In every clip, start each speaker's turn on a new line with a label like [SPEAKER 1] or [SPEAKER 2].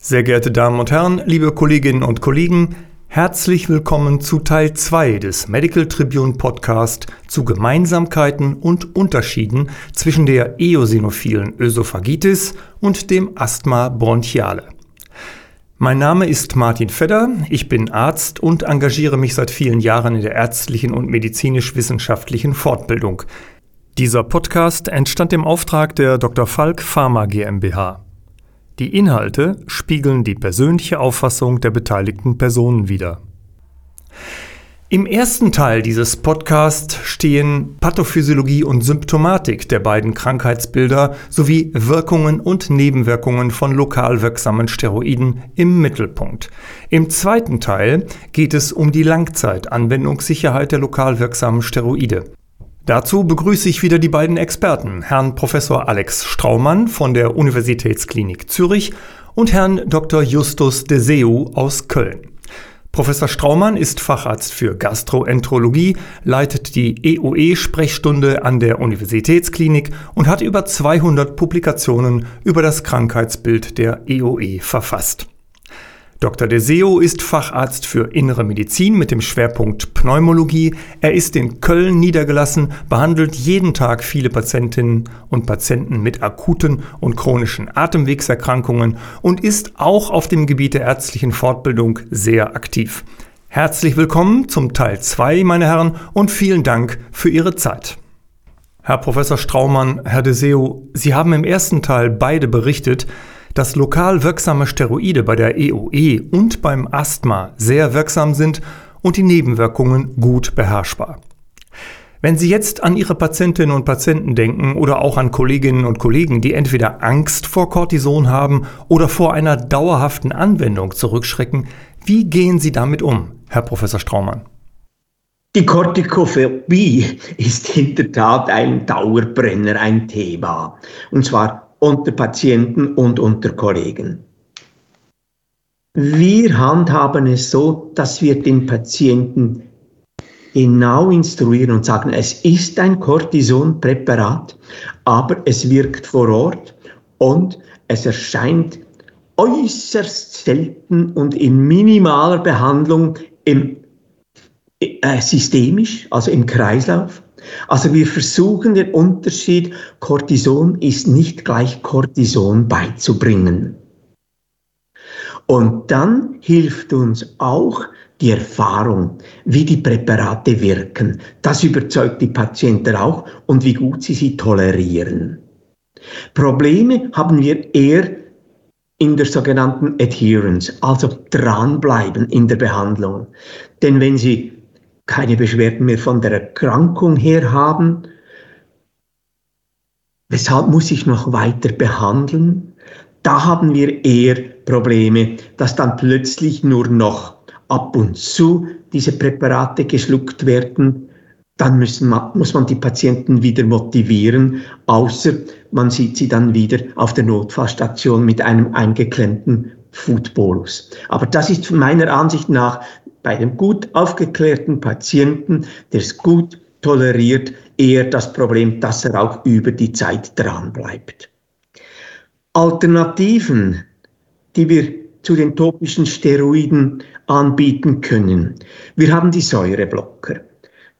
[SPEAKER 1] Sehr geehrte Damen und Herren, liebe Kolleginnen und Kollegen, herzlich willkommen zu Teil 2 des Medical Tribune Podcast zu Gemeinsamkeiten und Unterschieden zwischen der eosinophilen Ösophagitis und dem Asthma bronchiale. Mein Name ist Martin Fedder, ich bin Arzt und engagiere mich seit vielen Jahren in der ärztlichen und medizinisch-wissenschaftlichen Fortbildung. Dieser Podcast entstand im Auftrag der Dr. Falk Pharma GmbH. Die Inhalte spiegeln die persönliche Auffassung der beteiligten Personen wider. Im ersten Teil dieses Podcasts stehen Pathophysiologie und Symptomatik der beiden Krankheitsbilder sowie Wirkungen und Nebenwirkungen von lokal wirksamen Steroiden im Mittelpunkt. Im zweiten Teil geht es um die Langzeitanwendungssicherheit der lokal wirksamen Steroide. Dazu begrüße ich wieder die beiden Experten, Herrn Professor Alex Straumann von der Universitätsklinik Zürich und Herrn Dr. Justus Deseu aus Köln. Professor Straumann ist Facharzt für Gastroenterologie, leitet die EOE-Sprechstunde an der Universitätsklinik und hat über 200 Publikationen über das Krankheitsbild der EOE verfasst. Dr. Deseo ist Facharzt für Innere Medizin mit dem Schwerpunkt Pneumologie. Er ist in Köln niedergelassen, behandelt jeden Tag viele Patientinnen und Patienten mit akuten und chronischen Atemwegserkrankungen und ist auch auf dem Gebiet der ärztlichen Fortbildung sehr aktiv. Herzlich willkommen zum Teil 2, meine Herren, und vielen Dank für Ihre Zeit. Herr Professor Straumann, Herr Deseo, Sie haben im ersten Teil beide berichtet, dass lokal wirksame Steroide bei der EOE und beim Asthma sehr wirksam sind und die Nebenwirkungen gut beherrschbar. Wenn Sie jetzt an Ihre Patientinnen und Patienten denken oder auch an Kolleginnen und Kollegen, die entweder Angst vor Cortison haben oder vor einer dauerhaften Anwendung zurückschrecken, wie gehen Sie damit um, Herr Professor Straumann?
[SPEAKER 2] Die Kortikophobie ist in der Tat ein Dauerbrenner, ein Thema. Und zwar unter Patienten und unter Kollegen. Wir handhaben es so, dass wir den Patienten genau instruieren und sagen, es ist ein Cortisonpräparat, aber es wirkt vor Ort und es erscheint äußerst selten und in minimaler Behandlung im, äh, systemisch, also im Kreislauf. Also wir versuchen den Unterschied, Cortison ist nicht gleich Cortison beizubringen. Und dann hilft uns auch die Erfahrung, wie die Präparate wirken. Das überzeugt die Patienten auch und wie gut sie sie tolerieren. Probleme haben wir eher in der sogenannten Adherence, also dranbleiben in der Behandlung. Denn wenn Sie keine Beschwerden mehr von der Erkrankung her haben. Weshalb muss ich noch weiter behandeln? Da haben wir eher Probleme, dass dann plötzlich nur noch ab und zu diese Präparate geschluckt werden. Dann müssen muss man die Patienten wieder motivieren, außer man sieht sie dann wieder auf der Notfallstation mit einem eingeklemmten Foodbolus. Aber das ist meiner Ansicht nach bei einem gut aufgeklärten Patienten, der es gut toleriert, eher das Problem, dass er auch über die Zeit dran bleibt. Alternativen, die wir zu den topischen Steroiden anbieten können. Wir haben die Säureblocker.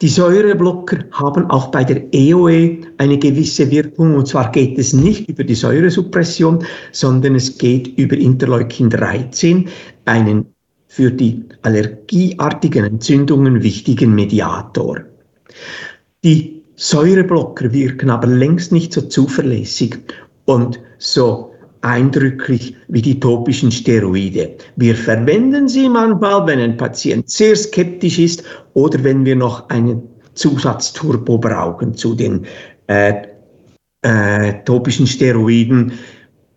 [SPEAKER 2] Die Säureblocker haben auch bei der EOE eine gewisse Wirkung und zwar geht es nicht über die Säuresuppression, sondern es geht über Interleukin 13, einen für die allergieartigen Entzündungen wichtigen Mediator. Die Säureblocker wirken aber längst nicht so zuverlässig und so eindrücklich wie die topischen Steroide. Wir verwenden sie manchmal, wenn ein Patient sehr skeptisch ist oder wenn wir noch einen Zusatzturbo brauchen zu den äh, äh, topischen Steroiden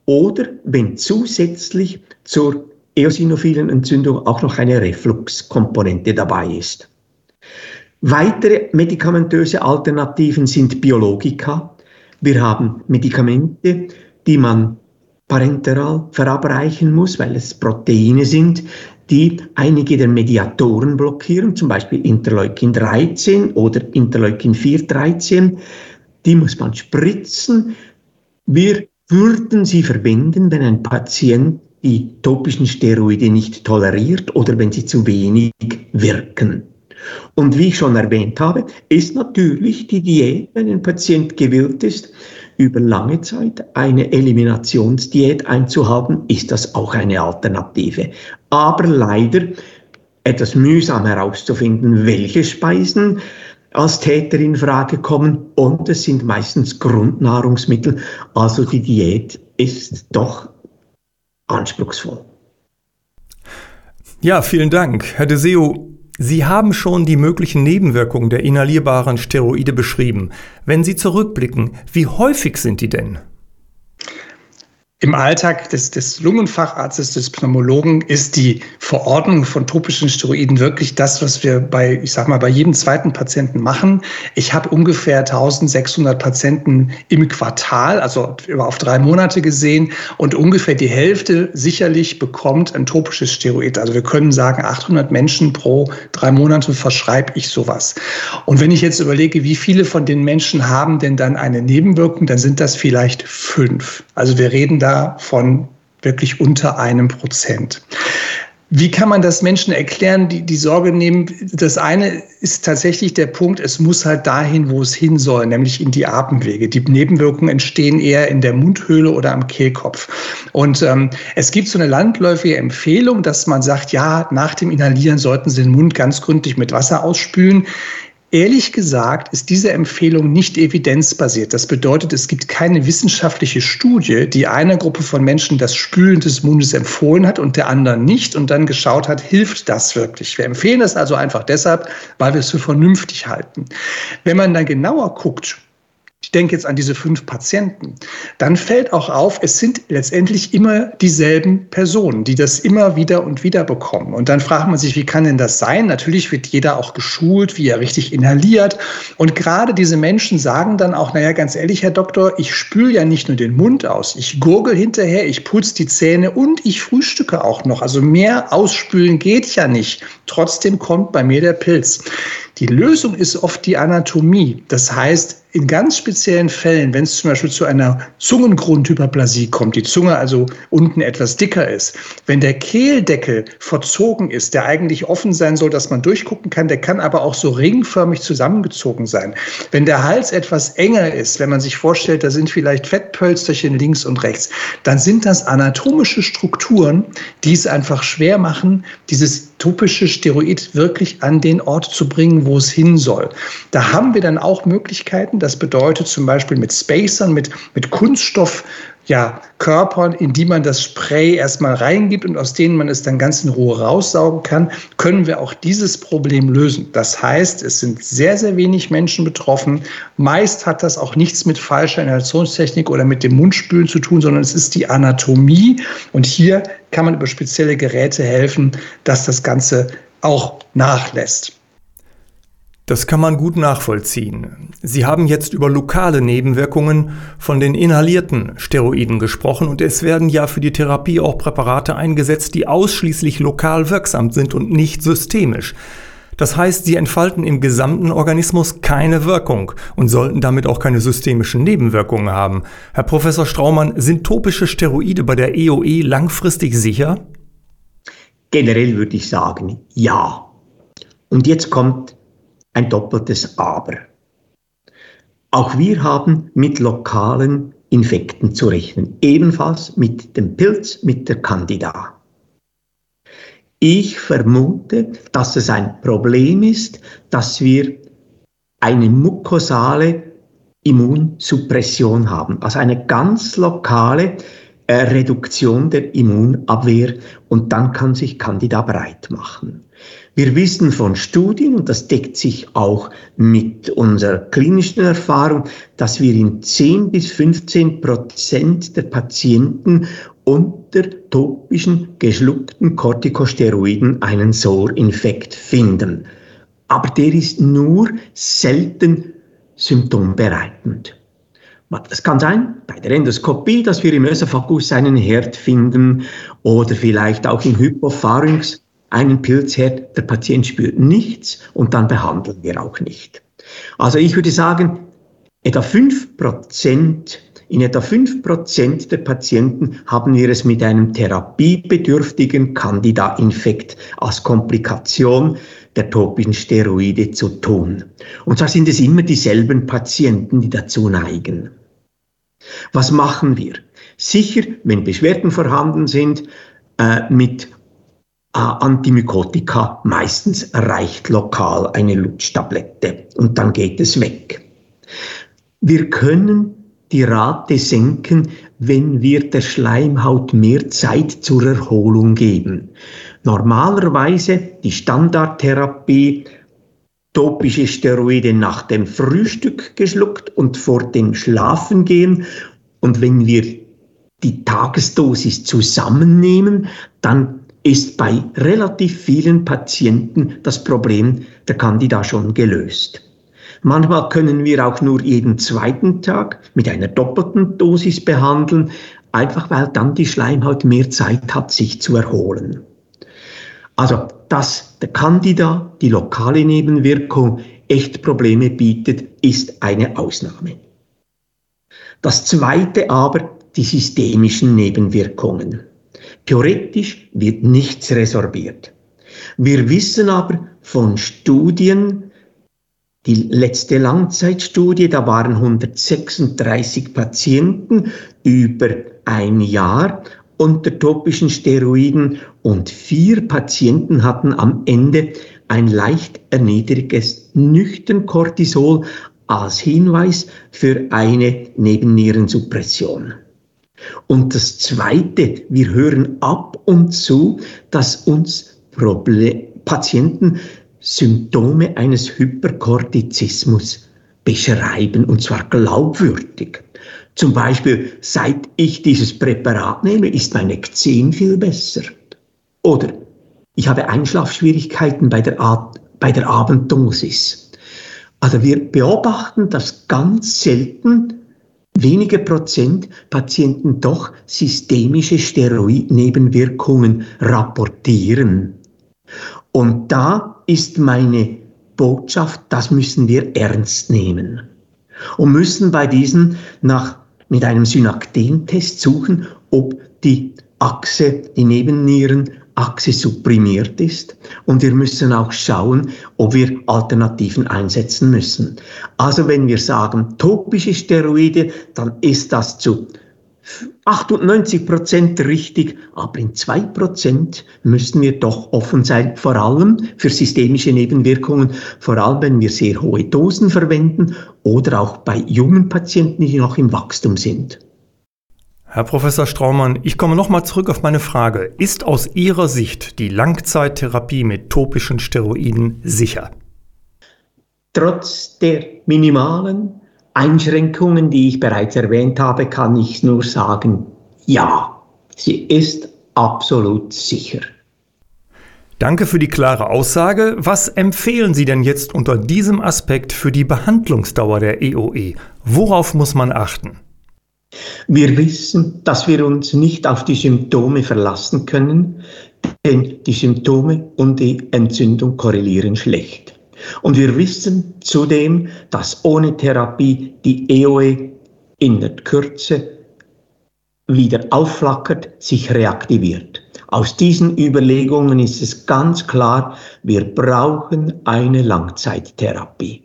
[SPEAKER 2] oder wenn zusätzlich zur eosinophilen Entzündung auch noch eine Refluxkomponente dabei ist. Weitere medikamentöse Alternativen sind Biologika. Wir haben Medikamente, die man parenteral verabreichen muss, weil es Proteine sind, die einige der Mediatoren blockieren, zum Beispiel Interleukin 13 oder Interleukin 4, 13. Die muss man spritzen. Wir würden sie verwenden, wenn ein Patient die topischen Steroide nicht toleriert oder wenn sie zu wenig wirken. Und wie ich schon erwähnt habe, ist natürlich die Diät, wenn ein Patient gewillt ist, über lange Zeit eine Eliminationsdiät einzuhalten, ist das auch eine Alternative. Aber leider etwas mühsam herauszufinden, welche Speisen als Täter in Frage kommen und es sind meistens Grundnahrungsmittel, also die Diät ist doch anspruchsvoll.
[SPEAKER 1] Ja, vielen Dank. Herr De Seo, Sie haben schon die möglichen Nebenwirkungen der inhalierbaren Steroide beschrieben. Wenn Sie zurückblicken, wie häufig sind die denn?
[SPEAKER 3] Im Alltag des, des Lungenfacharztes, des Pneumologen ist die Verordnung von topischen Steroiden wirklich das, was wir bei, ich sag mal, bei jedem zweiten Patienten machen. Ich habe ungefähr 1600 Patienten im Quartal, also auf drei Monate gesehen und ungefähr die Hälfte sicherlich bekommt ein topisches Steroid. Also wir können sagen, 800 Menschen pro drei Monate verschreibe ich sowas. Und wenn ich jetzt überlege, wie viele von den Menschen haben denn dann eine Nebenwirkung, dann sind das vielleicht fünf. Also wir reden da von wirklich unter einem Prozent. Wie kann man das Menschen erklären, die die Sorge nehmen? Das eine ist tatsächlich der Punkt, es muss halt dahin, wo es hin soll, nämlich in die Atemwege. Die Nebenwirkungen entstehen eher in der Mundhöhle oder am Kehlkopf. Und ähm, es gibt so eine landläufige Empfehlung, dass man sagt, ja, nach dem Inhalieren sollten Sie den Mund ganz gründlich mit Wasser ausspülen. Ehrlich gesagt ist diese Empfehlung nicht evidenzbasiert. Das bedeutet, es gibt keine wissenschaftliche Studie, die einer Gruppe von Menschen das Spülen des Mundes empfohlen hat und der anderen nicht und dann geschaut hat, hilft das wirklich. Wir empfehlen das also einfach deshalb, weil wir es für vernünftig halten. Wenn man dann genauer guckt, ich denke jetzt an diese fünf Patienten, dann fällt auch auf, es sind letztendlich immer dieselben Personen, die das immer wieder und wieder bekommen. Und dann fragt man sich, wie kann denn das sein? Natürlich wird jeder auch geschult, wie er richtig inhaliert. Und gerade diese Menschen sagen dann auch, naja, ganz ehrlich, Herr Doktor, ich spüle ja nicht nur den Mund aus, ich gurgel hinterher, ich putze die Zähne und ich frühstücke auch noch. Also mehr ausspülen geht ja nicht. Trotzdem kommt bei mir der Pilz. Die Lösung ist oft die Anatomie. Das heißt, in ganz speziellen Fällen, wenn es zum Beispiel zu einer Zungengrundhyperplasie kommt, die Zunge also unten etwas dicker ist, wenn der Kehldeckel verzogen ist, der eigentlich offen sein soll, dass man durchgucken kann, der kann aber auch so ringförmig zusammengezogen sein. Wenn der Hals etwas enger ist, wenn man sich vorstellt, da sind vielleicht Fettpölsterchen links und rechts, dann sind das anatomische Strukturen, die es einfach schwer machen, dieses topische Steroid wirklich an den Ort zu bringen, wo es hin soll. Da haben wir dann auch Möglichkeiten. Das bedeutet zum Beispiel mit Spacern, mit, mit Kunststoff, ja, Körpern, in die man das Spray erstmal reingibt und aus denen man es dann ganz in Ruhe raussaugen kann, können wir auch dieses Problem lösen. Das heißt, es sind sehr, sehr wenig Menschen betroffen. Meist hat das auch nichts mit falscher Inhalationstechnik oder mit dem Mundspülen zu tun, sondern es ist die Anatomie. Und hier kann man über spezielle Geräte helfen, dass das Ganze auch nachlässt.
[SPEAKER 1] Das kann man gut nachvollziehen. Sie haben jetzt über lokale Nebenwirkungen von den inhalierten Steroiden gesprochen und es werden ja für die Therapie auch Präparate eingesetzt, die ausschließlich lokal wirksam sind und nicht systemisch. Das heißt, sie entfalten im gesamten Organismus keine Wirkung und sollten damit auch keine systemischen Nebenwirkungen haben. Herr Professor Straumann, sind topische Steroide bei der EOE langfristig sicher?
[SPEAKER 2] Generell würde ich sagen, ja. Und jetzt kommt ein doppeltes Aber. Auch wir haben mit lokalen Infekten zu rechnen, ebenfalls mit dem Pilz, mit der Candida. Ich vermute, dass es ein Problem ist, dass wir eine mukosale Immunsuppression haben, also eine ganz lokale äh, Reduktion der Immunabwehr und dann kann sich Candida breit machen. Wir wissen von Studien, und das deckt sich auch mit unserer klinischen Erfahrung, dass wir in 10 bis 15 Prozent der Patienten unter topischen geschluckten Corticosteroiden einen SOR-Infekt finden. Aber der ist nur selten symptombereitend. Es kann sein, bei der Endoskopie, dass wir im Ösophagus einen Herd finden oder vielleicht auch im Hypopharynx einen Pilzherd, der Patient spürt nichts und dann behandeln wir auch nicht. Also ich würde sagen, etwa 5% In etwa 5% der Patienten haben wir es mit einem therapiebedürftigen Candida-Infekt als Komplikation der topischen Steroide zu tun. Und zwar sind es immer dieselben Patienten, die dazu neigen. Was machen wir? Sicher, wenn Beschwerden vorhanden sind, äh, mit Antimykotika meistens reicht lokal eine Lutschtablette und dann geht es weg. Wir können die Rate senken, wenn wir der Schleimhaut mehr Zeit zur Erholung geben. Normalerweise die Standardtherapie topische Steroide nach dem Frühstück geschluckt und vor dem Schlafengehen. Und wenn wir die Tagesdosis zusammennehmen, dann ist bei relativ vielen Patienten das Problem der Candida schon gelöst. Manchmal können wir auch nur jeden zweiten Tag mit einer doppelten Dosis behandeln, einfach weil dann die Schleimhaut mehr Zeit hat, sich zu erholen. Also, dass der Candida, die lokale Nebenwirkung, echt Probleme bietet, ist eine Ausnahme. Das zweite aber, die systemischen Nebenwirkungen. Theoretisch wird nichts resorbiert. Wir wissen aber von Studien, die letzte Langzeitstudie, da waren 136 Patienten über ein Jahr unter topischen Steroiden und vier Patienten hatten am Ende ein leicht erniedrigtes Nüchtern-Cortisol als Hinweis für eine Nebennierensuppression. Und das Zweite, wir hören ab und zu, dass uns Problem Patienten Symptome eines Hyperkortizismus beschreiben, und zwar glaubwürdig. Zum Beispiel, seit ich dieses Präparat nehme, ist mein Ekzem viel besser. Oder ich habe Einschlafschwierigkeiten bei der, bei der Abenddosis. Also wir beobachten, dass ganz selten wenige Prozent Patienten doch systemische Steroidnebenwirkungen rapportieren. Und da ist meine Botschaft, das müssen wir ernst nehmen. Und müssen bei diesen nach, mit einem Synaktentest suchen, ob die Achse, die Nebennieren Achse supprimiert ist und wir müssen auch schauen, ob wir Alternativen einsetzen müssen. Also wenn wir sagen topische Steroide, dann ist das zu 98 Prozent richtig, aber in zwei Prozent müssen wir doch offen sein, vor allem für systemische Nebenwirkungen, vor allem wenn wir sehr hohe Dosen verwenden oder auch bei jungen Patienten, die noch im Wachstum sind.
[SPEAKER 1] Herr Professor Straumann, ich komme nochmal zurück auf meine Frage. Ist aus Ihrer Sicht die Langzeittherapie mit topischen Steroiden sicher?
[SPEAKER 2] Trotz der minimalen Einschränkungen, die ich bereits erwähnt habe, kann ich nur sagen, ja, sie ist absolut sicher.
[SPEAKER 1] Danke für die klare Aussage. Was empfehlen Sie denn jetzt unter diesem Aspekt für die Behandlungsdauer der EOE? Worauf muss man achten?
[SPEAKER 2] Wir wissen, dass wir uns nicht auf die Symptome verlassen können, denn die Symptome und die Entzündung korrelieren schlecht. Und wir wissen zudem, dass ohne Therapie die EOE in der Kürze wieder aufflackert, sich reaktiviert. Aus diesen Überlegungen ist es ganz klar, wir brauchen eine Langzeittherapie.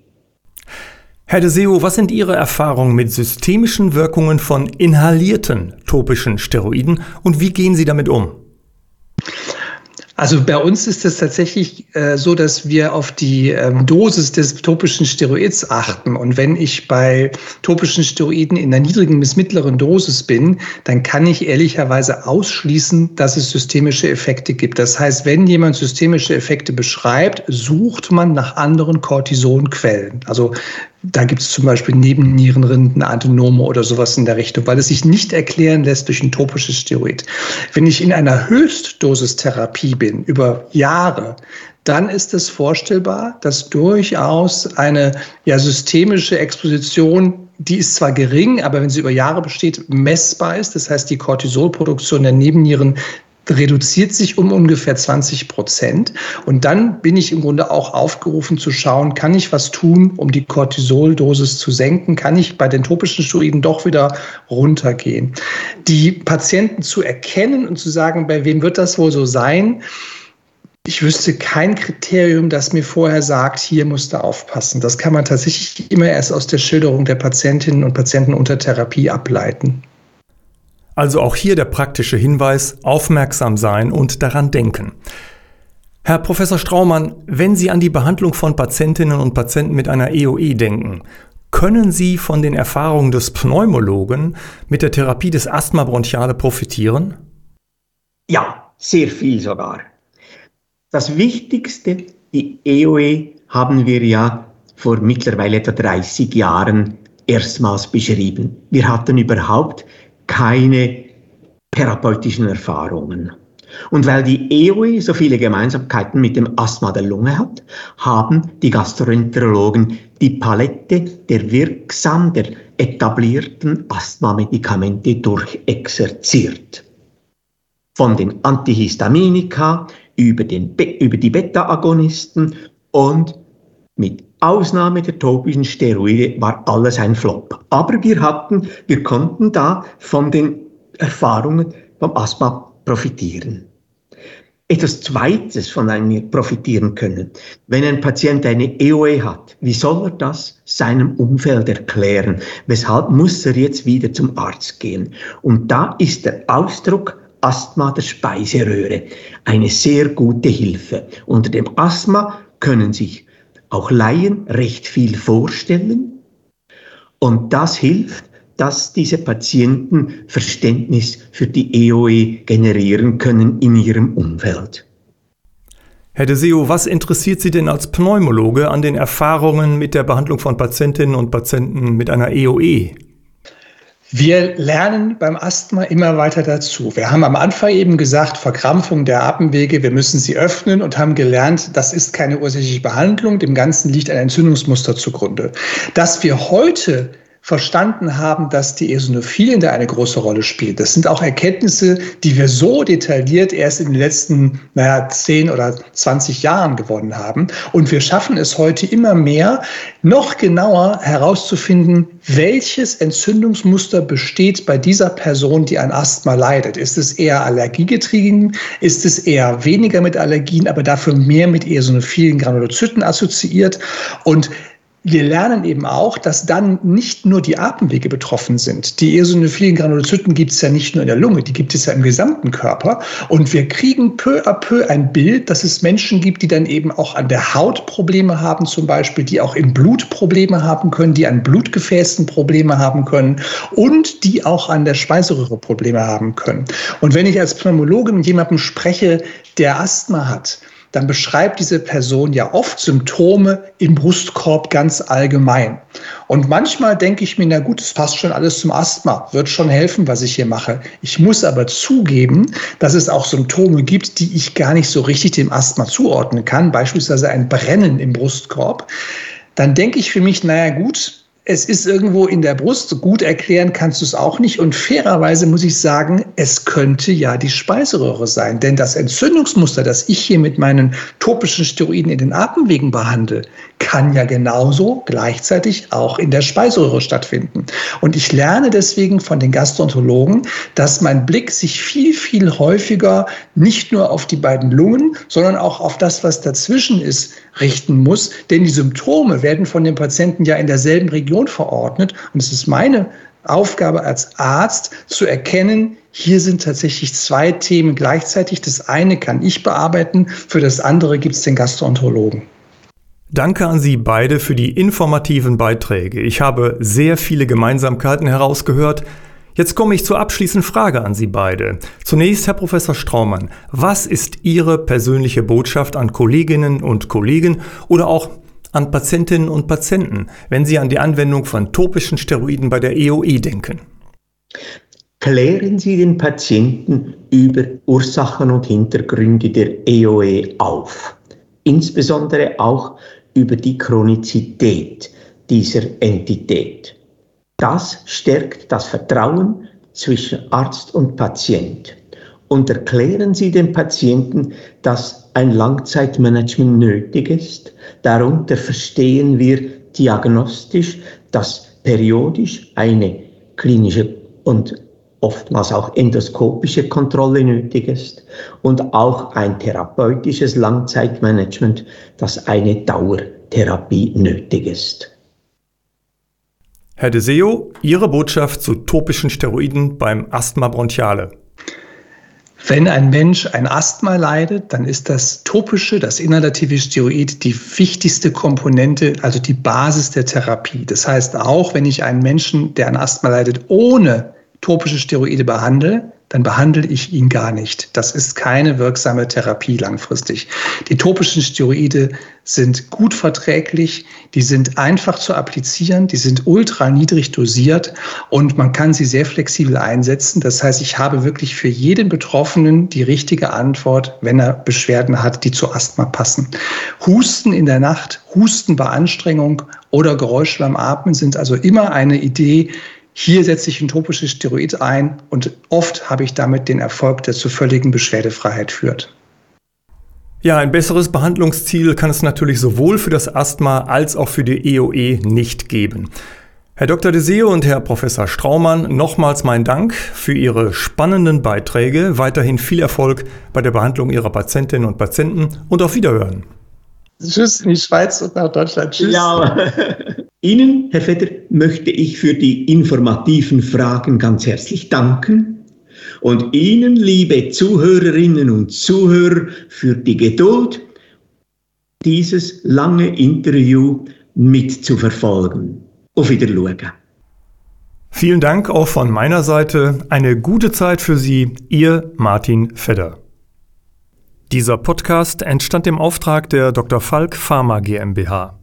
[SPEAKER 1] Herr de Seo, was sind Ihre Erfahrungen mit systemischen Wirkungen von inhalierten topischen Steroiden und wie gehen Sie damit um?
[SPEAKER 3] Also bei uns ist es tatsächlich äh, so, dass wir auf die ähm, Dosis des topischen Steroids achten. Und wenn ich bei topischen Steroiden in einer niedrigen bis mittleren Dosis bin, dann kann ich ehrlicherweise ausschließen, dass es systemische Effekte gibt. Das heißt, wenn jemand systemische Effekte beschreibt, sucht man nach anderen Cortisonquellen. Also da gibt es zum Beispiel Nebennierenrinden, Adenome oder sowas in der Richtung, weil es sich nicht erklären lässt durch ein topisches Steroid. Wenn ich in einer Höchstdosistherapie bin, über Jahre, dann ist es vorstellbar, dass durchaus eine ja, systemische Exposition, die ist zwar gering, aber wenn sie über Jahre besteht, messbar ist. Das heißt, die Cortisolproduktion der Nebennieren reduziert sich um ungefähr 20 Prozent. Und dann bin ich im Grunde auch aufgerufen zu schauen, kann ich was tun, um die Cortisoldosis zu senken? Kann ich bei den topischen Steroiden doch wieder runtergehen? Die Patienten zu erkennen und zu sagen, bei wem wird das wohl so sein? Ich wüsste kein Kriterium, das mir vorher sagt, hier musst du aufpassen. Das kann man tatsächlich immer erst aus der Schilderung der Patientinnen und Patienten unter Therapie ableiten.
[SPEAKER 1] Also auch hier der praktische Hinweis, aufmerksam sein und daran denken. Herr Professor Straumann, wenn Sie an die Behandlung von Patientinnen und Patienten mit einer EOE denken, können Sie von den Erfahrungen des Pneumologen mit der Therapie des Asthma bronchiale profitieren?
[SPEAKER 2] Ja, sehr viel sogar. Das Wichtigste, die EOE haben wir ja vor mittlerweile etwa 30 Jahren erstmals beschrieben. Wir hatten überhaupt keine therapeutischen Erfahrungen. Und weil die EOE so viele Gemeinsamkeiten mit dem Asthma der Lunge hat, haben die Gastroenterologen die Palette der wirksam, der etablierten Asthmamedikamente durchexerziert. Von den Antihistaminika über, den, über die Beta-Agonisten und mit Ausnahme der topischen Steroide war alles ein Flop. Aber wir hatten, wir konnten da von den Erfahrungen vom Asthma profitieren. Etwas Zweites, von dem wir profitieren können, wenn ein Patient eine EOE hat, wie soll er das seinem Umfeld erklären? Weshalb muss er jetzt wieder zum Arzt gehen? Und da ist der Ausdruck Asthma der Speiseröhre eine sehr gute Hilfe. Unter dem Asthma können sich auch Laien recht viel vorstellen und das hilft, dass diese Patienten Verständnis für die EOE generieren können in ihrem Umfeld.
[SPEAKER 1] Herr Deseo, was interessiert Sie denn als Pneumologe an den Erfahrungen mit der Behandlung von Patientinnen und Patienten mit einer EOE?
[SPEAKER 3] Wir lernen beim Asthma immer weiter dazu. Wir haben am Anfang eben gesagt, Verkrampfung der Atemwege, wir müssen sie öffnen und haben gelernt, das ist keine ursächliche Behandlung, dem Ganzen liegt ein Entzündungsmuster zugrunde. Dass wir heute verstanden haben, dass die Eosinophilien da eine große Rolle spielen. Das sind auch Erkenntnisse, die wir so detailliert erst in den letzten, naja, 10 oder 20 Jahren gewonnen haben. Und wir schaffen es heute immer mehr, noch genauer herauszufinden, welches Entzündungsmuster besteht bei dieser Person, die an Asthma leidet. Ist es eher allergiegetrieben? Ist es eher weniger mit Allergien, aber dafür mehr mit eosinophilen Granulozyten assoziiert? Und wir lernen eben auch, dass dann nicht nur die Atemwege betroffen sind. Die eosinophilen Granulozyten gibt es ja nicht nur in der Lunge, die gibt es ja im gesamten Körper. Und wir kriegen peu à peu ein Bild, dass es Menschen gibt, die dann eben auch an der Haut Probleme haben, zum Beispiel, die auch im Blut Probleme haben können, die an Blutgefäßen Probleme haben können und die auch an der Speiseröhre Probleme haben können. Und wenn ich als Pneumologe mit jemandem spreche, der Asthma hat, dann beschreibt diese Person ja oft Symptome im Brustkorb ganz allgemein. Und manchmal denke ich mir, na gut, es passt schon alles zum Asthma, wird schon helfen, was ich hier mache. Ich muss aber zugeben, dass es auch Symptome gibt, die ich gar nicht so richtig dem Asthma zuordnen kann, beispielsweise ein Brennen im Brustkorb. Dann denke ich für mich, naja gut, es ist irgendwo in der Brust. Gut erklären kannst du es auch nicht. Und fairerweise muss ich sagen, es könnte ja die Speiseröhre sein. Denn das Entzündungsmuster, das ich hier mit meinen topischen Steroiden in den Atemwegen behandle, kann ja genauso gleichzeitig auch in der Speiseröhre stattfinden. Und ich lerne deswegen von den Gastroenterologen, dass mein Blick sich viel, viel häufiger nicht nur auf die beiden Lungen, sondern auch auf das, was dazwischen ist, richten muss. Denn die Symptome werden von den Patienten ja in derselben Region Region verordnet. Und es ist meine Aufgabe als Arzt zu erkennen, hier sind tatsächlich zwei Themen gleichzeitig. Das eine kann ich bearbeiten, für das andere gibt es den Gastroenterologen.
[SPEAKER 1] Danke an Sie beide für die informativen Beiträge. Ich habe sehr viele Gemeinsamkeiten herausgehört. Jetzt komme ich zur abschließenden Frage an Sie beide. Zunächst, Herr Professor Straumann, was ist Ihre persönliche Botschaft an Kolleginnen und Kollegen oder auch an Patientinnen und Patienten, wenn Sie an die Anwendung von topischen Steroiden bei der EOE denken?
[SPEAKER 2] Klären Sie den Patienten über Ursachen und Hintergründe der EOE auf, insbesondere auch über die Chronizität dieser Entität. Das stärkt das Vertrauen zwischen Arzt und Patient. Und erklären Sie dem Patienten, dass ein Langzeitmanagement nötig ist. Darunter verstehen wir diagnostisch, dass periodisch eine klinische und oftmals auch endoskopische Kontrolle nötig ist und auch ein therapeutisches Langzeitmanagement, das eine Dauertherapie nötig ist.
[SPEAKER 1] Herr Deseo, Ihre Botschaft zu topischen Steroiden beim Asthma bronchiale.
[SPEAKER 3] Wenn ein Mensch ein Asthma leidet, dann ist das topische, das inhalative Steroid die wichtigste Komponente, also die Basis der Therapie. Das heißt, auch wenn ich einen Menschen, der an Asthma leidet, ohne topische Steroide behandle, dann behandle ich ihn gar nicht. Das ist keine wirksame Therapie langfristig. Die topischen Steroide sind gut verträglich, die sind einfach zu applizieren, die sind ultra niedrig dosiert und man kann sie sehr flexibel einsetzen. Das heißt, ich habe wirklich für jeden Betroffenen die richtige Antwort, wenn er Beschwerden hat, die zu Asthma passen. Husten in der Nacht, Husten bei Anstrengung oder Geräusche beim Atmen sind also immer eine Idee, hier setze ich ein topisches Steroid ein und oft habe ich damit den Erfolg, der zur völligen Beschwerdefreiheit führt.
[SPEAKER 1] Ja, ein besseres Behandlungsziel kann es natürlich sowohl für das Asthma als auch für die EOE nicht geben. Herr Dr. Deseo und Herr Professor Straumann, nochmals mein Dank für Ihre spannenden Beiträge. Weiterhin viel Erfolg bei der Behandlung Ihrer Patientinnen und Patienten und auf Wiederhören.
[SPEAKER 3] Tschüss in die Schweiz und nach Deutschland. Tschüss. Ja.
[SPEAKER 2] Ihnen, Herr Vetter, möchte ich für die informativen Fragen ganz herzlich danken und Ihnen, liebe Zuhörerinnen und Zuhörer, für die Geduld, dieses lange Interview mitzuverfolgen. Auf Wiedersehen.
[SPEAKER 1] Vielen Dank auch von meiner Seite. Eine gute Zeit für Sie, Ihr Martin Fedder. Dieser Podcast entstand im Auftrag der Dr. Falk Pharma GmbH.